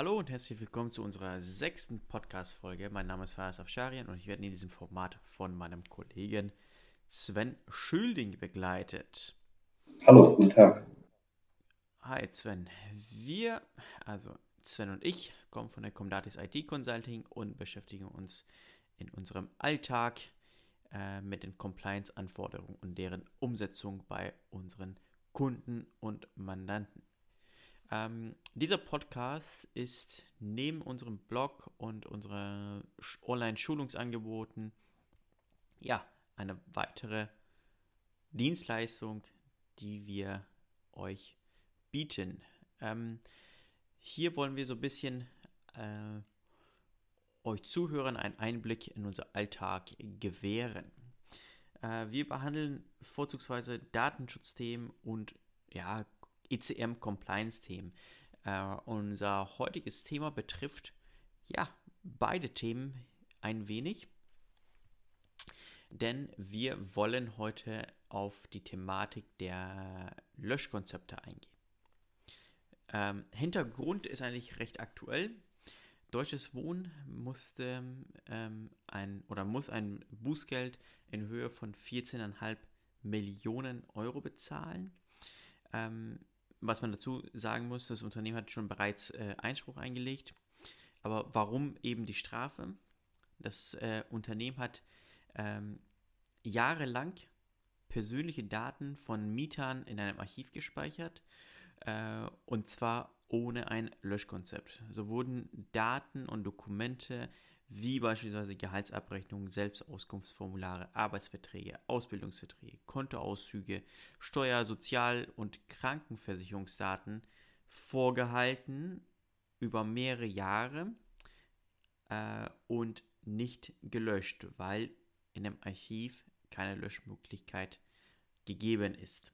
Hallo und herzlich willkommen zu unserer sechsten Podcast-Folge. Mein Name ist Faras Afsharian und ich werde in diesem Format von meinem Kollegen Sven Schülding begleitet. Hallo, guten Tag. Hi Sven. Wir, also Sven und ich, kommen von der Comdatis IT Consulting und beschäftigen uns in unserem Alltag äh, mit den Compliance-Anforderungen und deren Umsetzung bei unseren Kunden und Mandanten. Ähm, dieser Podcast ist neben unserem Blog und unseren Online-Schulungsangeboten ja eine weitere Dienstleistung, die wir euch bieten. Ähm, hier wollen wir so ein bisschen äh, euch Zuhörern einen Einblick in unser Alltag gewähren. Äh, wir behandeln vorzugsweise Datenschutzthemen und ja, ECM-Compliance-Themen. Äh, unser heutiges Thema betrifft ja beide Themen ein wenig, denn wir wollen heute auf die Thematik der Löschkonzepte eingehen. Ähm, Hintergrund ist eigentlich recht aktuell. Deutsches Wohnen musste ähm, ein oder muss ein Bußgeld in Höhe von 14,5 Millionen Euro bezahlen. Ähm, was man dazu sagen muss, das Unternehmen hat schon bereits äh, Einspruch eingelegt. Aber warum eben die Strafe? Das äh, Unternehmen hat ähm, jahrelang persönliche Daten von Mietern in einem Archiv gespeichert äh, und zwar ohne ein Löschkonzept. So wurden Daten und Dokumente wie beispielsweise Gehaltsabrechnungen, Selbstauskunftsformulare, Arbeitsverträge, Ausbildungsverträge, Kontoauszüge, Steuer-, Sozial- und Krankenversicherungsdaten vorgehalten über mehrere Jahre äh, und nicht gelöscht, weil in dem Archiv keine Löschmöglichkeit gegeben ist.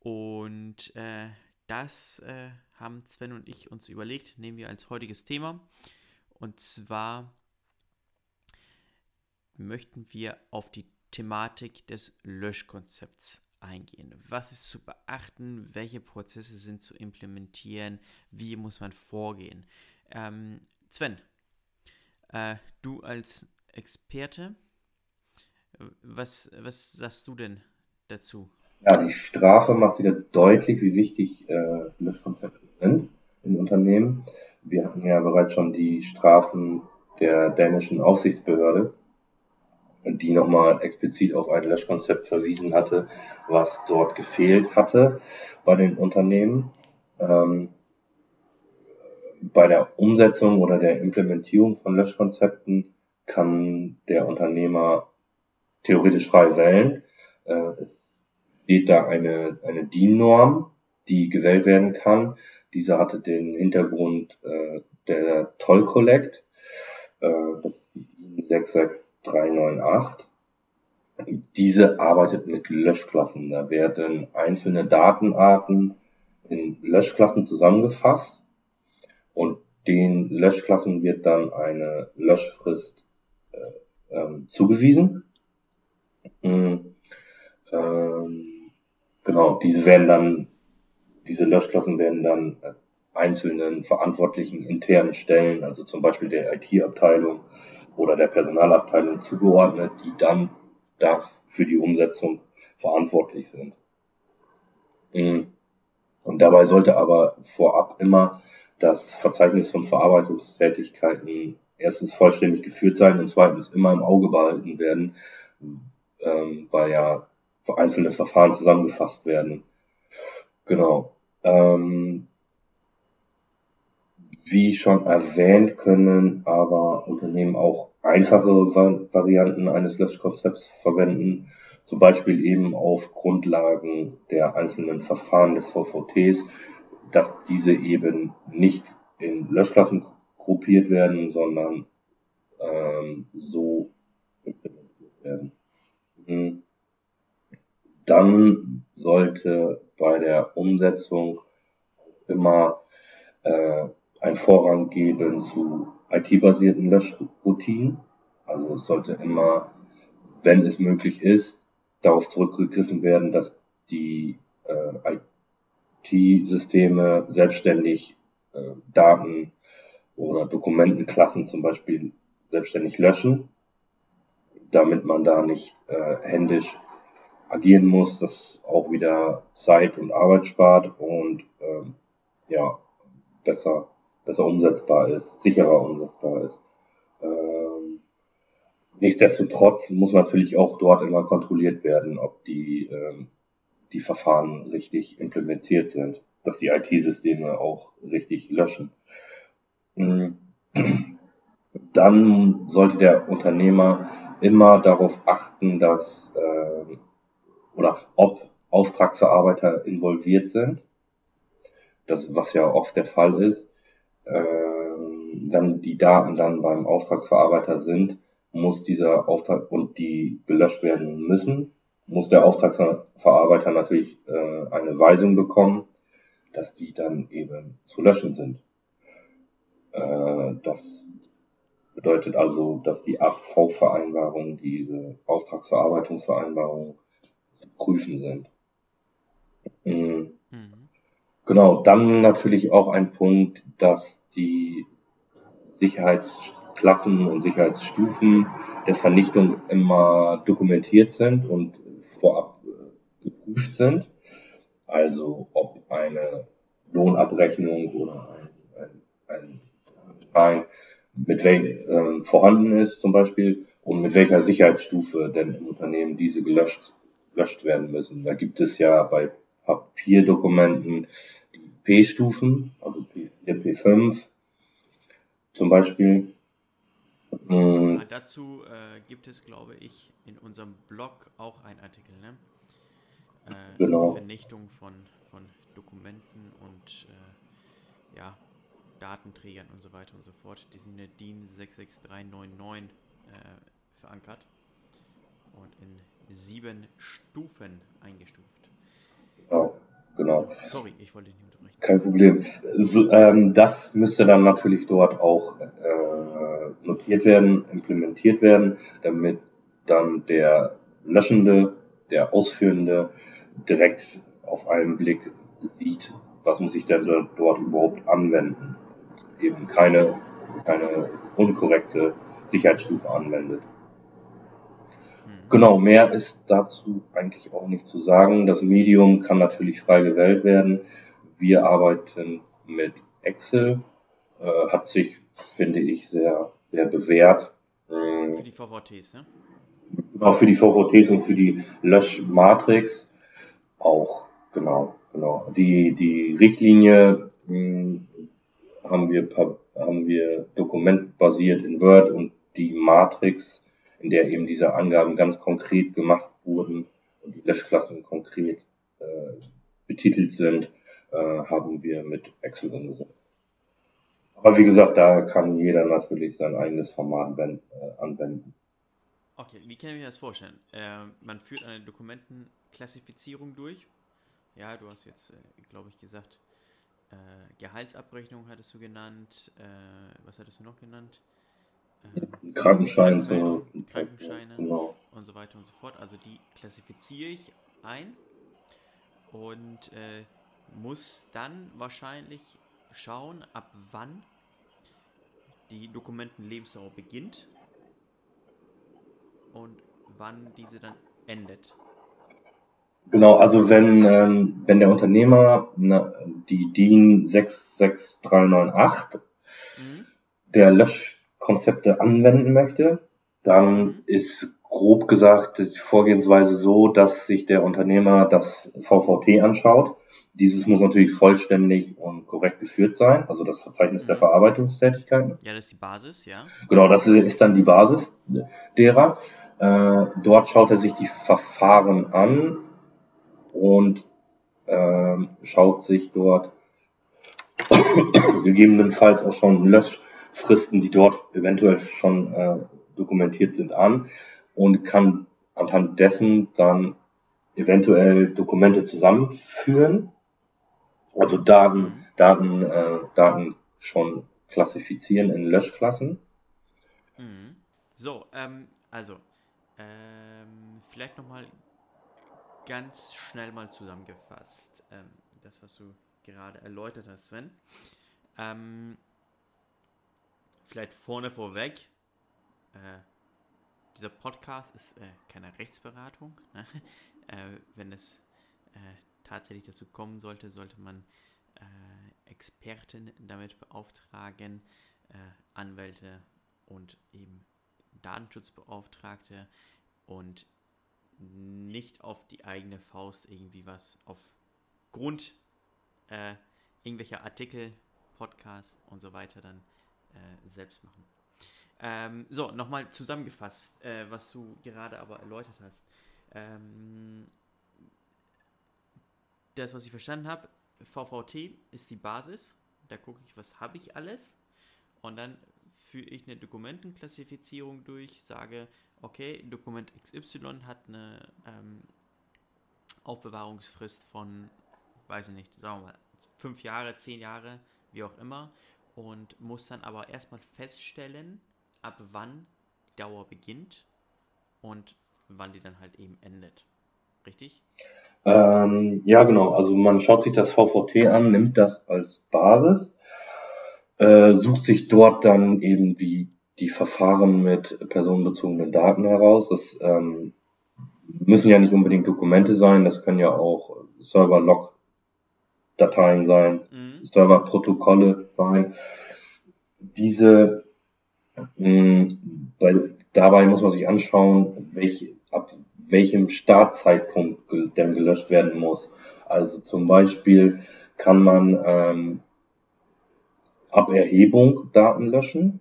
Und äh, das äh, haben Sven und ich uns überlegt, nehmen wir als heutiges Thema. Und zwar möchten wir auf die Thematik des Löschkonzepts eingehen. Was ist zu beachten? Welche Prozesse sind zu implementieren? Wie muss man vorgehen? Ähm, Sven, äh, du als Experte, was, was sagst du denn dazu? Ja, die Strafe macht wieder deutlich, wie wichtig äh, Löschkonzepte sind in Unternehmen. Wir hatten ja bereits schon die Strafen der dänischen Aufsichtsbehörde, die nochmal explizit auf ein Löschkonzept verwiesen hatte, was dort gefehlt hatte bei den Unternehmen. Ähm, bei der Umsetzung oder der Implementierung von Löschkonzepten kann der Unternehmer theoretisch frei wählen. Äh, es steht da eine, eine DIN-Norm, die gewählt werden kann. Diese hatte den Hintergrund äh, der Toll Collect. Äh, das ist die DIN 66398. Diese arbeitet mit Löschklassen. Da werden einzelne Datenarten in Löschklassen zusammengefasst und den Löschklassen wird dann eine Löschfrist äh, ähm, zugewiesen. Mhm. Ähm, genau, diese werden dann diese Löschklassen werden dann äh, einzelnen verantwortlichen internen Stellen, also zum Beispiel der IT-Abteilung oder der Personalabteilung zugeordnet, die dann da für die Umsetzung verantwortlich sind. Mhm. Und dabei sollte aber vorab immer das Verzeichnis von Verarbeitungstätigkeiten erstens vollständig geführt sein und zweitens immer im Auge behalten werden, ähm, weil ja einzelne Verfahren zusammengefasst werden. Genau. Ähm, wie schon erwähnt, können aber Unternehmen auch einfache Varianten eines Löschkonzepts verwenden, zum Beispiel eben auf Grundlagen der einzelnen Verfahren des VVTs, dass diese eben nicht in Löschklassen gruppiert werden, sondern ähm, so implementiert werden. Mhm. Dann sollte bei der Umsetzung immer äh, ein Vorrang geben zu IT-basierten Löschroutinen. Also es sollte immer, wenn es möglich ist, darauf zurückgegriffen werden, dass die äh, IT-Systeme selbstständig äh, Daten oder Dokumentenklassen zum Beispiel selbstständig löschen, damit man da nicht äh, händisch agieren muss, das auch wieder Zeit und Arbeit spart und ähm, ja besser besser umsetzbar ist, sicherer umsetzbar ist. Ähm, nichtsdestotrotz muss natürlich auch dort immer kontrolliert werden, ob die ähm, die Verfahren richtig implementiert sind, dass die IT-Systeme auch richtig löschen. Mm. Dann sollte der Unternehmer immer darauf achten, dass äh, oder ob Auftragsverarbeiter involviert sind. Das, was ja oft der Fall ist. Äh, wenn die Daten dann beim Auftragsverarbeiter sind, muss dieser Auftrag und die gelöscht werden müssen, muss der Auftragsverarbeiter natürlich äh, eine Weisung bekommen, dass die dann eben zu löschen sind. Äh, das bedeutet also, dass die AV-Vereinbarungen, diese Auftragsverarbeitungsvereinbarungen zu prüfen sind. Mhm. Mhm. Genau, dann natürlich auch ein Punkt, dass die Sicherheitsklassen und Sicherheitsstufen der Vernichtung immer dokumentiert sind und vorab äh, geprüft sind. Also ob eine Lohnabrechnung oder ein, ein, ein Schein mit wel, äh, vorhanden ist zum Beispiel und mit welcher Sicherheitsstufe denn im Unternehmen diese gelöscht, gelöscht werden müssen. Da gibt es ja bei Papierdokumenten die P-Stufen, also P4, P5 zum Beispiel. Ja, dazu äh, gibt es, glaube ich, in unserem Blog auch einen Artikel, ne? Äh, genau. Vernichtung von, von Dokumenten und äh, ja, Datenträgern und so weiter und so fort. Die sind in der DIN 66399 äh, verankert und in sieben Stufen eingestuft. Genau, genau. Sorry, ich wollte nicht unterbrechen. Kein Problem. So, ähm, das müsste dann natürlich dort auch äh, notiert werden, implementiert werden, damit dann der Löschende, der Ausführende direkt auf einen Blick sieht, was muss ich denn dort überhaupt anwenden. Eben keine, keine unkorrekte Sicherheitsstufe anwendet. Genau, mehr ist dazu eigentlich auch nicht zu sagen. Das Medium kann natürlich frei gewählt werden. Wir arbeiten mit Excel, äh, hat sich, finde ich, sehr sehr bewährt. Für die VVTs, ne? Auch für die VVTs und für die Löschmatrix auch, genau, genau. Die, die Richtlinie mh, hm, haben wir, haben wir dokumentbasiert in Word und die Matrix, in der eben diese Angaben ganz konkret gemacht wurden und die Löschklassen konkret äh, betitelt sind, äh, haben wir mit Excel umgesetzt. Aber wie gesagt, da kann jeder natürlich sein eigenes Format äh, anwenden. Okay, wie kann ich mir das vorstellen? Äh, man führt eine Dokumentenklassifizierung durch. Ja, du hast jetzt, äh, glaube ich, gesagt, äh, Gehaltsabrechnung hattest du genannt. Äh, was hattest du noch genannt? Krankenschein, so. Krankenscheine genau. und so weiter und so fort. Also die klassifiziere ich ein und äh, muss dann wahrscheinlich schauen, ab wann die Dokumentenlebensdauer beginnt und wann diese dann endet. Genau, also wenn, ähm, wenn der Unternehmer na, die DIN 66398 mhm. der Löschkonzepte anwenden möchte, dann ist grob gesagt die Vorgehensweise so, dass sich der Unternehmer das VVT anschaut. Dieses muss natürlich vollständig und korrekt geführt sein, also das Verzeichnis der mhm. Verarbeitungstätigkeiten. Ja, das ist die Basis, ja. Genau, das ist dann die Basis derer. Äh, dort schaut er sich die Verfahren an und äh, schaut sich dort gegebenenfalls auch schon Löschfristen, die dort eventuell schon äh, dokumentiert sind, an und kann anhand dessen dann eventuell Dokumente zusammenführen, also Daten, Daten, äh, Daten schon klassifizieren in Löschklassen. Mhm. So, ähm, also ähm, vielleicht nochmal ganz schnell mal zusammengefasst, ähm, das, was du gerade erläutert hast, Sven. Ähm, vielleicht vorne vorweg. Äh, dieser Podcast ist äh, keine Rechtsberatung. Ne? äh, wenn es äh, tatsächlich dazu kommen sollte, sollte man äh, Experten damit beauftragen, äh, Anwälte und eben Datenschutzbeauftragte und nicht auf die eigene Faust irgendwie was aufgrund irgendwelcher Artikel, Podcasts und so weiter dann äh, selbst machen. Ähm, so, nochmal zusammengefasst, äh, was du gerade aber erläutert hast. Ähm, das, was ich verstanden habe, VVT ist die Basis. Da gucke ich, was habe ich alles. Und dann führe ich eine Dokumentenklassifizierung durch, sage, okay, Dokument XY hat eine ähm, Aufbewahrungsfrist von, weiß ich nicht, sagen wir mal, fünf Jahre, zehn Jahre, wie auch immer. Und muss dann aber erstmal feststellen, ab wann die Dauer beginnt und wann die dann halt eben endet. Richtig? Ähm, ja, genau. Also man schaut sich das VVT an, nimmt das als Basis, äh, sucht sich dort dann eben die, die Verfahren mit personenbezogenen Daten heraus. Das ähm, müssen ja nicht unbedingt Dokumente sein, das können ja auch Server-Log-Dateien sein, mhm. Server-Protokolle sein. Diese, mh, weil dabei muss man sich anschauen, welche, ab welchem Startzeitpunkt denn gelöscht werden muss. Also zum Beispiel kann man ähm, ab Erhebung Daten löschen,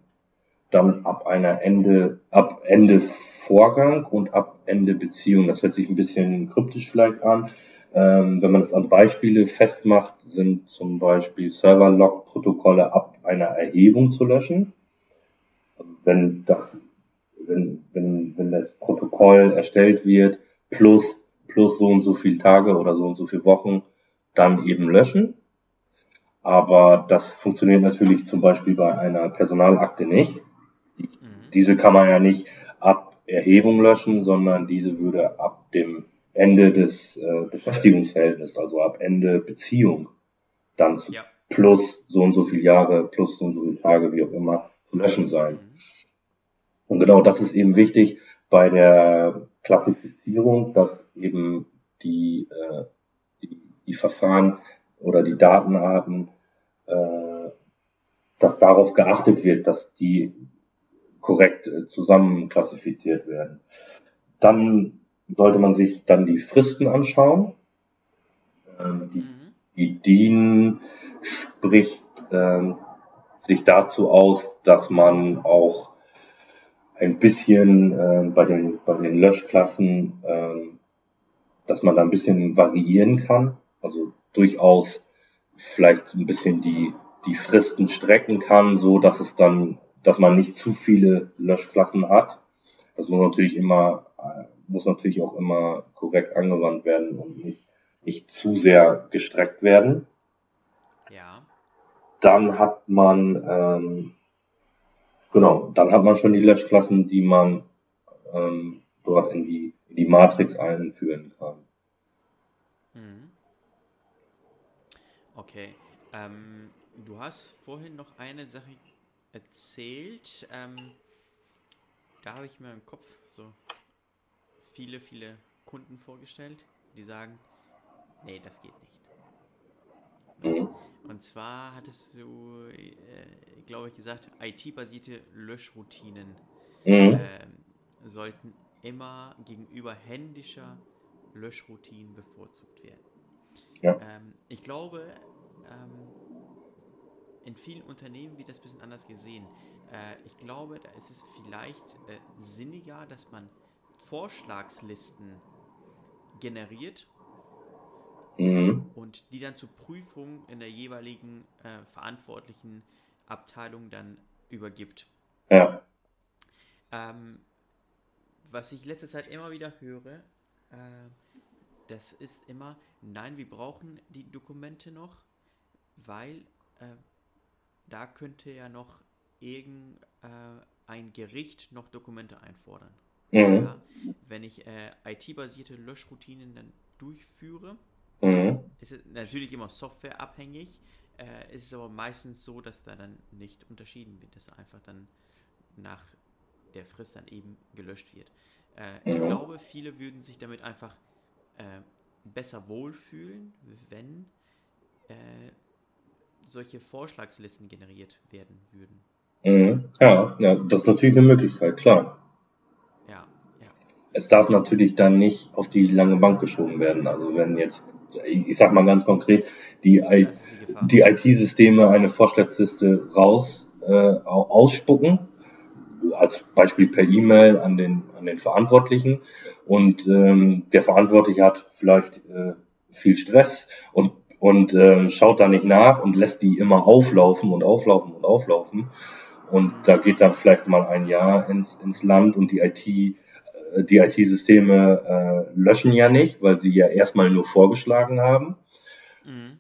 dann ab einer Ende, ab Ende Vorgang und ab Ende Beziehung. Das hört sich ein bisschen kryptisch vielleicht an. Ähm, wenn man es an Beispiele festmacht, sind zum Beispiel Server-Log-Protokolle ab einer Erhebung zu löschen. Wenn das wenn, wenn, wenn das Protokoll erstellt wird, plus, plus so und so viele Tage oder so und so viele Wochen, dann eben löschen. Aber das funktioniert natürlich zum Beispiel bei einer Personalakte nicht. Mhm. Diese kann man ja nicht ab Erhebung löschen, sondern diese würde ab dem Ende des äh, Beschäftigungsverhältnisses, also ab Ende Beziehung, dann zu ja. plus so und so viele Jahre, plus so und so viele Tage, wie auch immer, zu löschen sein. Mhm. Und genau das ist eben wichtig bei der Klassifizierung, dass eben die, äh, die, die Verfahren oder die Datenarten, äh, dass darauf geachtet wird, dass die korrekt äh, zusammen klassifiziert werden. Dann sollte man sich dann die Fristen anschauen. Ähm, die, die DIN spricht ähm, sich dazu aus, dass man auch ein bisschen äh, bei, den, bei den Löschklassen, äh, dass man da ein bisschen variieren kann. Also durchaus vielleicht ein bisschen die, die Fristen strecken kann, so dass es dann, dass man nicht zu viele Löschklassen hat. Das muss natürlich immer, äh, muss natürlich auch immer korrekt angewandt werden und nicht, nicht zu sehr gestreckt werden. Ja. Dann hat man ähm, Genau, dann hat man schon die Löschklassen, die man ähm, dort in die, in die Matrix einführen kann. Mhm. Okay. Ähm, du hast vorhin noch eine Sache erzählt. Ähm, da habe ich mir im Kopf so viele, viele Kunden vorgestellt, die sagen, nee, das geht nicht. Mhm. Und zwar hattest du, äh, glaube ich, gesagt, IT-basierte Löschroutinen mhm. äh, sollten immer gegenüber händischer Löschroutinen bevorzugt werden. Ja. Ähm, ich glaube, ähm, in vielen Unternehmen wird das ein bisschen anders gesehen. Äh, ich glaube, da ist es vielleicht äh, sinniger, dass man Vorschlagslisten generiert mhm. und die dann zur Prüfung in der jeweiligen äh, verantwortlichen Abteilung dann übergibt. Ja. Ähm, was ich letzte Zeit immer wieder höre, äh, das ist immer, nein, wir brauchen die Dokumente noch, weil äh, da könnte ja noch irgendein äh, Gericht noch Dokumente einfordern. Mhm. Ja, wenn ich äh, IT-basierte Löschroutinen dann durchführe, Mhm. Es ist natürlich immer softwareabhängig. äh, ist es aber meistens so, dass da dann nicht unterschieden wird, dass einfach dann nach der Frist dann eben gelöscht wird. Äh, ich glaube, viele würden sich damit einfach äh, besser wohlfühlen, wenn äh, solche Vorschlagslisten generiert werden würden. Mhm. Ja, ja, das ist natürlich eine Möglichkeit, klar. Es darf natürlich dann nicht auf die lange Bank geschoben werden. Also wenn jetzt, ich sag mal ganz konkret, die, I die IT-Systeme eine Vorschlagsliste raus äh, ausspucken, als Beispiel per E-Mail an den, an den Verantwortlichen und ähm, der Verantwortliche hat vielleicht äh, viel Stress und und äh, schaut da nicht nach und lässt die immer auflaufen und auflaufen und auflaufen. Und da geht dann vielleicht mal ein Jahr ins, ins Land und die IT, die IT-Systeme äh, löschen ja nicht, weil sie ja erstmal nur vorgeschlagen haben. Mhm.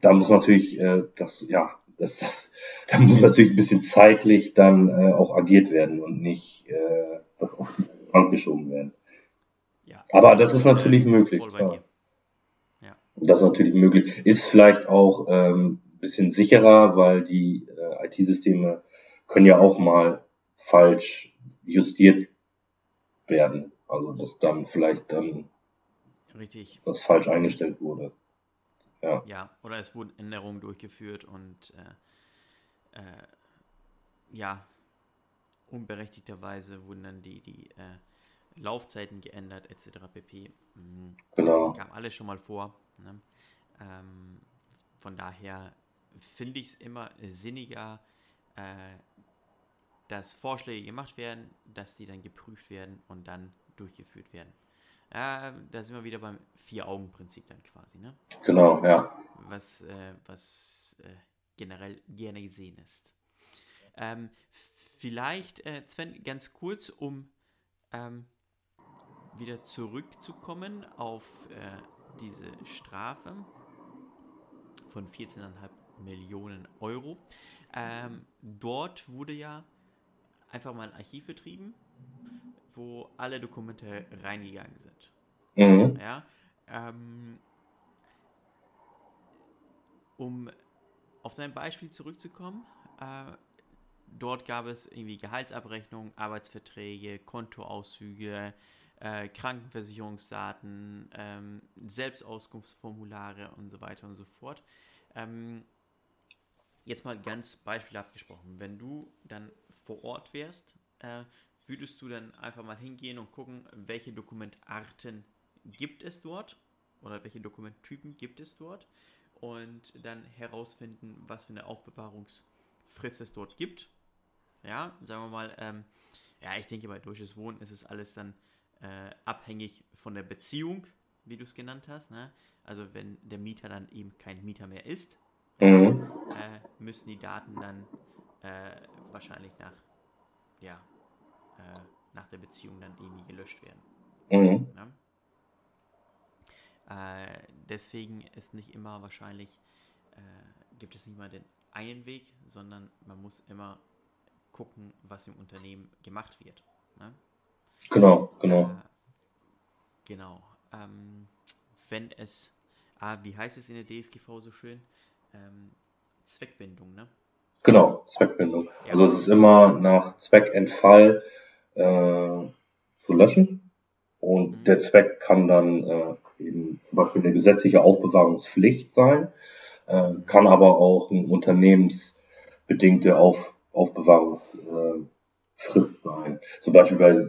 Da muss natürlich äh, das, ja, das, das, da muss natürlich ein bisschen zeitlich dann äh, auch agiert werden und nicht äh, das auf die Bank geschoben werden. Ja. Aber das ist natürlich möglich. Ja. Das ist natürlich möglich. Ist vielleicht auch ähm, bisschen sicherer, weil die äh, IT-Systeme können ja auch mal falsch justiert werden. Also dass dann vielleicht dann Richtig. was falsch eingestellt wurde. Ja. ja, oder es wurden Änderungen durchgeführt und äh, äh, ja, unberechtigterweise wurden dann die, die äh, Laufzeiten geändert, etc. pp. Mhm. Genau. Kam alles schon mal vor. Ne? Ähm, von daher finde ich es immer sinniger, äh, dass Vorschläge gemacht werden, dass die dann geprüft werden und dann durchgeführt werden. Äh, da sind wir wieder beim Vier-Augen-Prinzip dann quasi, ne? Genau, ja. Was, äh, was äh, generell gerne gesehen ist. Ähm, vielleicht, äh, Sven, ganz kurz, um ähm, wieder zurückzukommen auf äh, diese Strafe von 14,5 Millionen Euro. Ähm, dort wurde ja einfach mal ein Archiv betrieben, wo alle Dokumente reingegangen sind. Mhm. Ja, ähm, um auf dein Beispiel zurückzukommen, äh, dort gab es irgendwie Gehaltsabrechnungen, Arbeitsverträge, Kontoauszüge, äh, Krankenversicherungsdaten, ähm, Selbstauskunftsformulare und so weiter und so fort. Ähm, jetzt mal ganz beispielhaft gesprochen, wenn du dann vor Ort wärst, äh, würdest du dann einfach mal hingehen und gucken, welche Dokumentarten gibt es dort oder welche Dokumenttypen gibt es dort und dann herausfinden, was für eine Aufbewahrungsfrist es dort gibt. Ja, sagen wir mal, ähm, ja, ich denke, bei Durches Wohnen ist es alles dann äh, abhängig von der Beziehung, wie du es genannt hast. Ne? Also wenn der Mieter dann eben kein Mieter mehr ist, mhm. äh, müssen die Daten dann äh, wahrscheinlich nach, ja, äh, nach der Beziehung dann irgendwie gelöscht werden. Mhm. Ne? Äh, deswegen ist nicht immer wahrscheinlich, äh, gibt es nicht mal den einen Weg, sondern man muss immer gucken, was im Unternehmen gemacht wird. Ne? Genau, genau. Äh, genau. Ähm, wenn es, ah, wie heißt es in der DSGV so schön? Ähm, Zweckbindung, ne? Genau, Zweckbindung. Ja. Also es ist immer nach Zweckentfall äh, zu löschen und mhm. der Zweck kann dann äh, eben zum Beispiel eine gesetzliche Aufbewahrungspflicht sein, äh, kann aber auch eine unternehmensbedingte Auf, Aufbewahrungsfrist äh, sein. Zum Beispiel bei,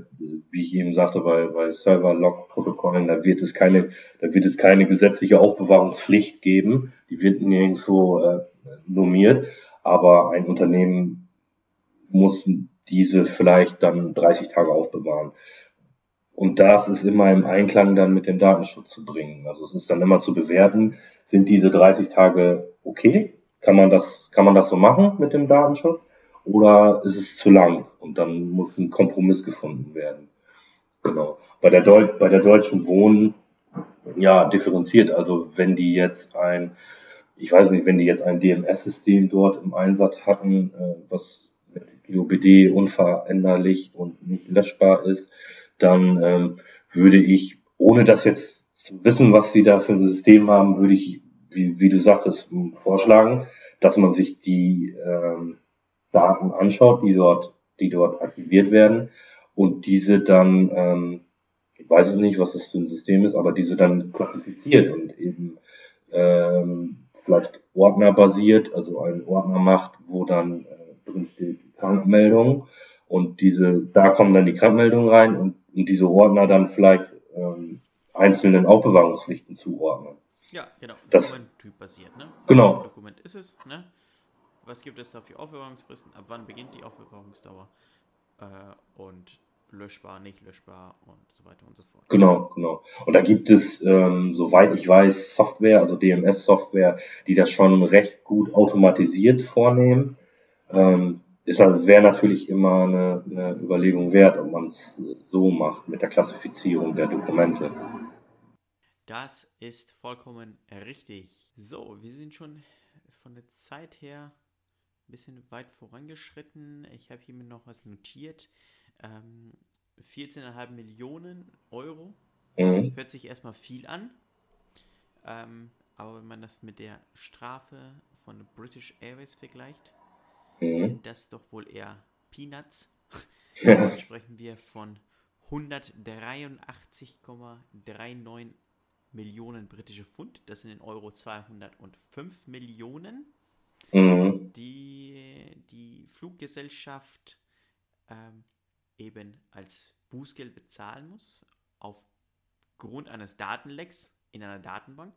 wie ich eben sagte, bei, bei Server-Log-Protokollen, da wird es keine, da wird es keine gesetzliche Aufbewahrungspflicht geben. Die wird nirgendwo äh, normiert, aber ein Unternehmen muss diese vielleicht dann 30 Tage aufbewahren. Und das ist immer im Einklang dann mit dem Datenschutz zu bringen. Also es ist dann immer zu bewerten, sind diese 30 Tage okay? Kann man das, kann man das so machen mit dem Datenschutz? Oder ist es zu lang? Und dann muss ein Kompromiss gefunden werden. Genau. Bei der, Deu bei der Deutschen Wohnen, ja, differenziert. Also wenn die jetzt ein, ich weiß nicht, wenn die jetzt ein DMS-System dort im Einsatz hatten, äh, was mit GOBD unveränderlich und nicht löschbar ist, dann ähm, würde ich, ohne das jetzt zu wissen, was sie da für ein System haben, würde ich wie, wie du sagtest, vorschlagen, dass man sich die ähm, Daten anschaut, die dort, die dort aktiviert werden und diese dann, ähm, ich weiß es nicht, was das für ein System ist, aber diese dann klassifiziert und eben ähm, vielleicht ordnerbasiert, also einen Ordner macht, wo dann äh, drin steht Krankmeldung und diese, da kommen dann die Krankmeldungen rein und, und diese Ordner dann vielleicht ähm, einzelnen Aufbewahrungspflichten zuordnen. Ja, genau. Das- Dokumenttyp basiert, ne? Genau. Für ein Dokument ist es, ne? Was gibt es da für Aufbewahrungsfristen? Ab wann beginnt die Aufbewahrungsdauer? Äh, und löschbar, nicht löschbar und so weiter und so fort. Genau, genau. Und da gibt es, ähm, soweit ich weiß, Software, also DMS-Software, die das schon recht gut automatisiert vornehmen. Ähm, ist halt, wäre natürlich immer eine, eine Überlegung wert, ob man es so macht mit der Klassifizierung der Dokumente. Das ist vollkommen richtig. So, wir sind schon von der Zeit her ein bisschen weit vorangeschritten. Ich habe hier mir noch was notiert. Ähm, 14,5 Millionen Euro. Mhm. Hört sich erstmal viel an. Ähm, aber wenn man das mit der Strafe von British Airways vergleicht, Mhm. sind das doch wohl eher Peanuts. Dann sprechen wir von 183,39 Millionen britische Pfund. Das sind in Euro 205 Millionen, Mhm. die die Fluggesellschaft ähm, eben als Bußgeld bezahlen muss, aufgrund eines Datenlecks in einer Datenbank.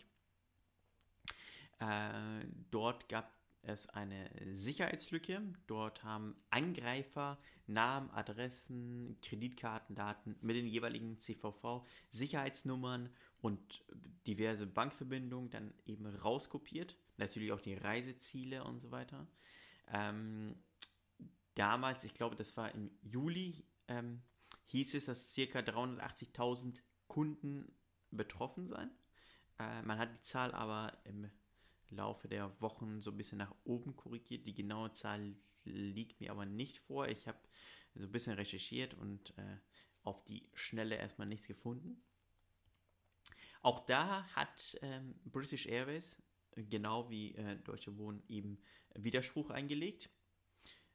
Äh, dort gab es eine Sicherheitslücke. Dort haben Angreifer Namen, Adressen, Kreditkartendaten mit den jeweiligen CVV, Sicherheitsnummern und diverse Bankverbindungen dann eben rauskopiert. Natürlich auch die Reiseziele und so weiter. Ähm, damals, ich glaube, das war im Juli, ähm, hieß es, dass ca. 380.000 Kunden betroffen seien. Äh, man hat die Zahl aber im Laufe der Wochen so ein bisschen nach oben korrigiert. Die genaue Zahl liegt mir aber nicht vor. Ich habe so ein bisschen recherchiert und äh, auf die Schnelle erstmal nichts gefunden. Auch da hat ähm, British Airways, genau wie äh, Deutsche Wohnen, eben Widerspruch eingelegt.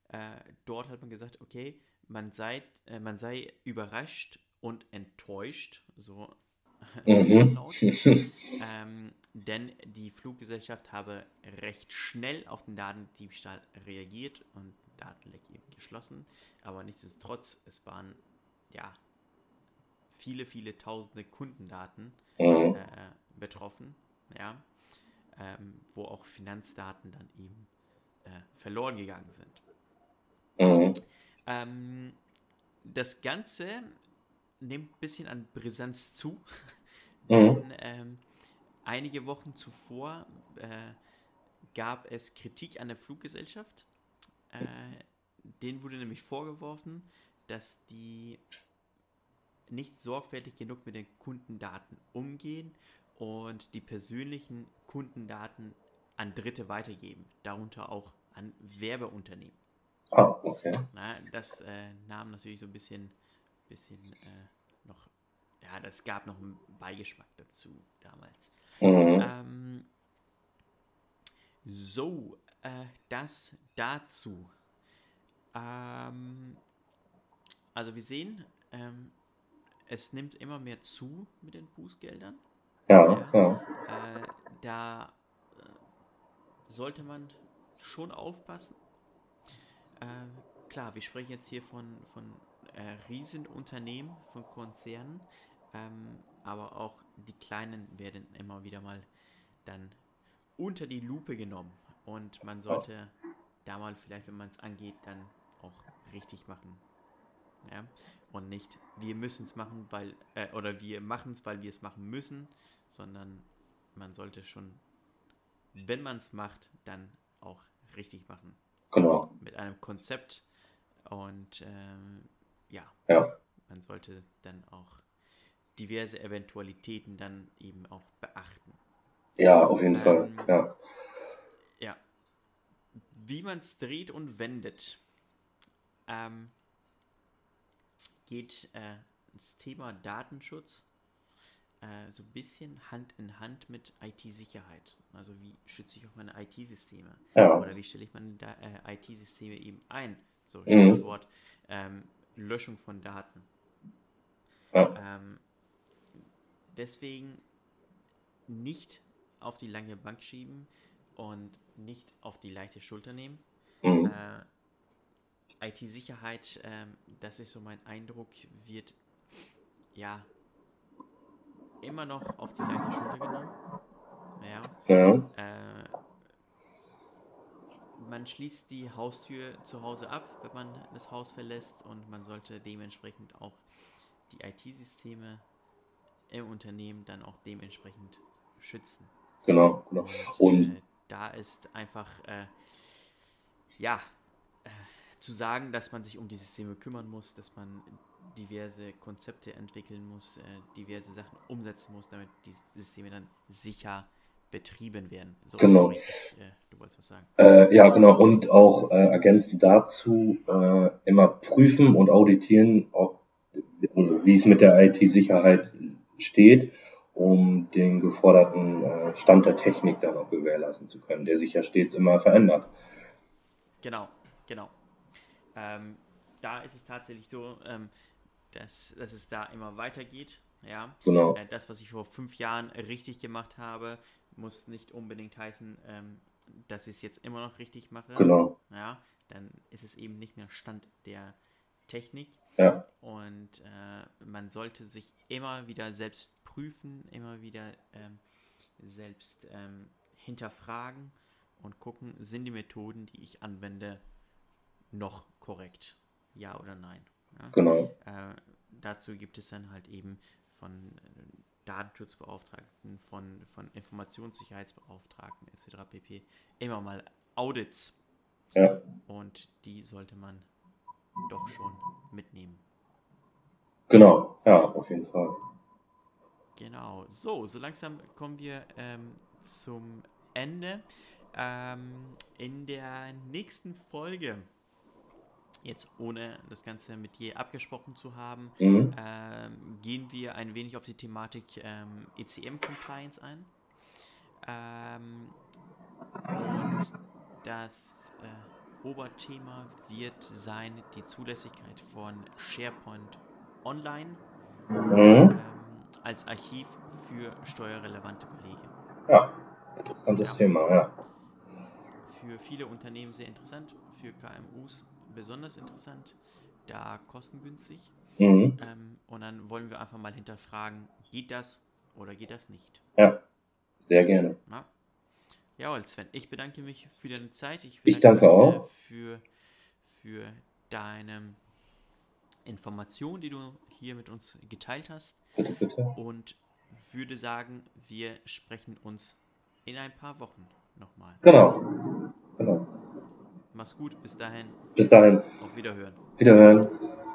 Äh, dort hat man gesagt, okay, man sei, äh, man sei überrascht und enttäuscht, so Mhm. laut, ähm, denn die Fluggesellschaft habe recht schnell auf den Datendiebstahl reagiert und Datenleck eben geschlossen. Aber nichtsdestotrotz, es waren ja viele, viele tausende Kundendaten Mhm. äh, betroffen, ja, ähm, wo auch Finanzdaten dann eben äh, verloren gegangen sind. Mhm. Ähm, das Ganze nimmt ein bisschen an Brisanz zu, Mhm. denn ähm, einige Wochen zuvor äh, gab es Kritik an der Fluggesellschaft. Äh, denen wurde nämlich vorgeworfen, dass die nicht sorgfältig genug mit den Kundendaten umgehen und die persönlichen Kundendaten an Dritte weitergeben, darunter auch an Werbeunternehmen. Ah, okay. Na, das äh, nahm natürlich so ein bisschen, bisschen äh, noch, ja, das gab noch einen Beigeschmack dazu damals. Mhm. Ähm, so, äh, das dazu. Ähm, also wir sehen, ähm, es nimmt immer mehr zu mit den Bußgeldern. Ja, ja. Da äh, sollte man schon aufpassen. Äh, klar, wir sprechen jetzt hier von, von äh, Riesenunternehmen, von Konzernen, ähm, aber auch die kleinen werden immer wieder mal dann unter die Lupe genommen. Und man sollte da mal vielleicht, wenn man es angeht, dann auch richtig machen. Ja? Und nicht, wir müssen es machen, weil, äh, oder wir machen es, weil wir es machen müssen, sondern man sollte schon, wenn man es macht, dann auch richtig machen. Genau. Mit einem Konzept und ähm, ja, Ja. man sollte dann auch diverse Eventualitäten dann eben auch beachten. Ja, auf jeden Fall. Ähm, Ja. Ja. Wie man es dreht und wendet, ähm, geht äh, das Thema Datenschutz äh, so ein bisschen Hand in Hand mit IT-Sicherheit. Also wie schütze ich auch meine IT-Systeme? Ja. Oder wie stelle ich meine äh, IT-Systeme eben ein? So Mhm. Stichwort ähm, Löschung von Daten. Ja. Ähm, deswegen nicht auf die lange Bank schieben und nicht auf die leichte Schulter nehmen. Mhm. Äh, IT-Sicherheit, ähm, das ist so mein Eindruck, wird ja immer noch auf die leichte Schulter genommen. Ja, Ja. äh, man schließt die Haustür zu Hause ab, wenn man das Haus verlässt und man sollte dementsprechend auch die IT-Systeme im Unternehmen dann auch dementsprechend schützen. Genau, genau. Und, Und äh, da ist einfach, äh, ja, äh, zu sagen, dass man sich um die Systeme kümmern muss, dass man diverse Konzepte entwickeln muss, äh, diverse Sachen umsetzen muss, damit die Systeme dann sicher betrieben werden. So, Genau. sorry, ich, äh, du wolltest was sagen. Äh, ja, genau. Und auch äh, ergänzend dazu äh, immer prüfen und auditieren, ob, wie es mit der IT-Sicherheit steht, um den geforderten äh, Stand der Technik dann auch gewährleisten zu können, der sich ja stets immer verändert. Genau, genau. Ähm, da ist es tatsächlich so, ähm, dass, dass es da immer weitergeht. Ja, Genau. Äh, das, was ich vor fünf Jahren richtig gemacht habe, muss nicht unbedingt heißen, ähm, dass ich es jetzt immer noch richtig mache. Genau. Ja, dann ist es eben nicht mehr Stand der Technik. Ja. Und äh, man sollte sich immer wieder selbst prüfen, immer wieder ähm, selbst ähm, hinterfragen und gucken, sind die Methoden, die ich anwende, noch korrekt? Ja oder nein? Ja? Genau. Äh, dazu gibt es dann halt eben von äh, Datenschutzbeauftragten, von, von Informationssicherheitsbeauftragten etc. pp. immer mal Audits. Ja. Und die sollte man doch schon mitnehmen. Genau. Ja, auf jeden Fall. Genau. So, so langsam kommen wir ähm, zum Ende. Ähm, in der nächsten Folge, jetzt ohne das Ganze mit dir abgesprochen zu haben, Mhm. ähm, gehen wir ein wenig auf die Thematik ähm, ECM-Compliance ein. Ähm, und das äh, Oberthema wird sein die Zulässigkeit von SharePoint Online Mhm. ähm, als Archiv für steuerrelevante Belege. Ja. Interessantes Ja. Thema, ja. Für viele Unternehmen sehr interessant, für KMUs besonders interessant, da kostengünstig. Mhm. Ähm, und dann wollen wir einfach mal hinterfragen, geht das oder geht das nicht? Ja. Sehr gerne. Na? Jawohl, Sven, ich bedanke mich für deine Zeit. Ich, Ich danke mich, äh, auch. Für, für deine Information, die du hier mit uns geteilt hast. Bitte, bitte. Und würde sagen, wir sprechen uns in ein paar Wochen nochmal. Genau. Mach's gut, bis dahin, Bis dahin. auf Wiederhören. Wiederhören.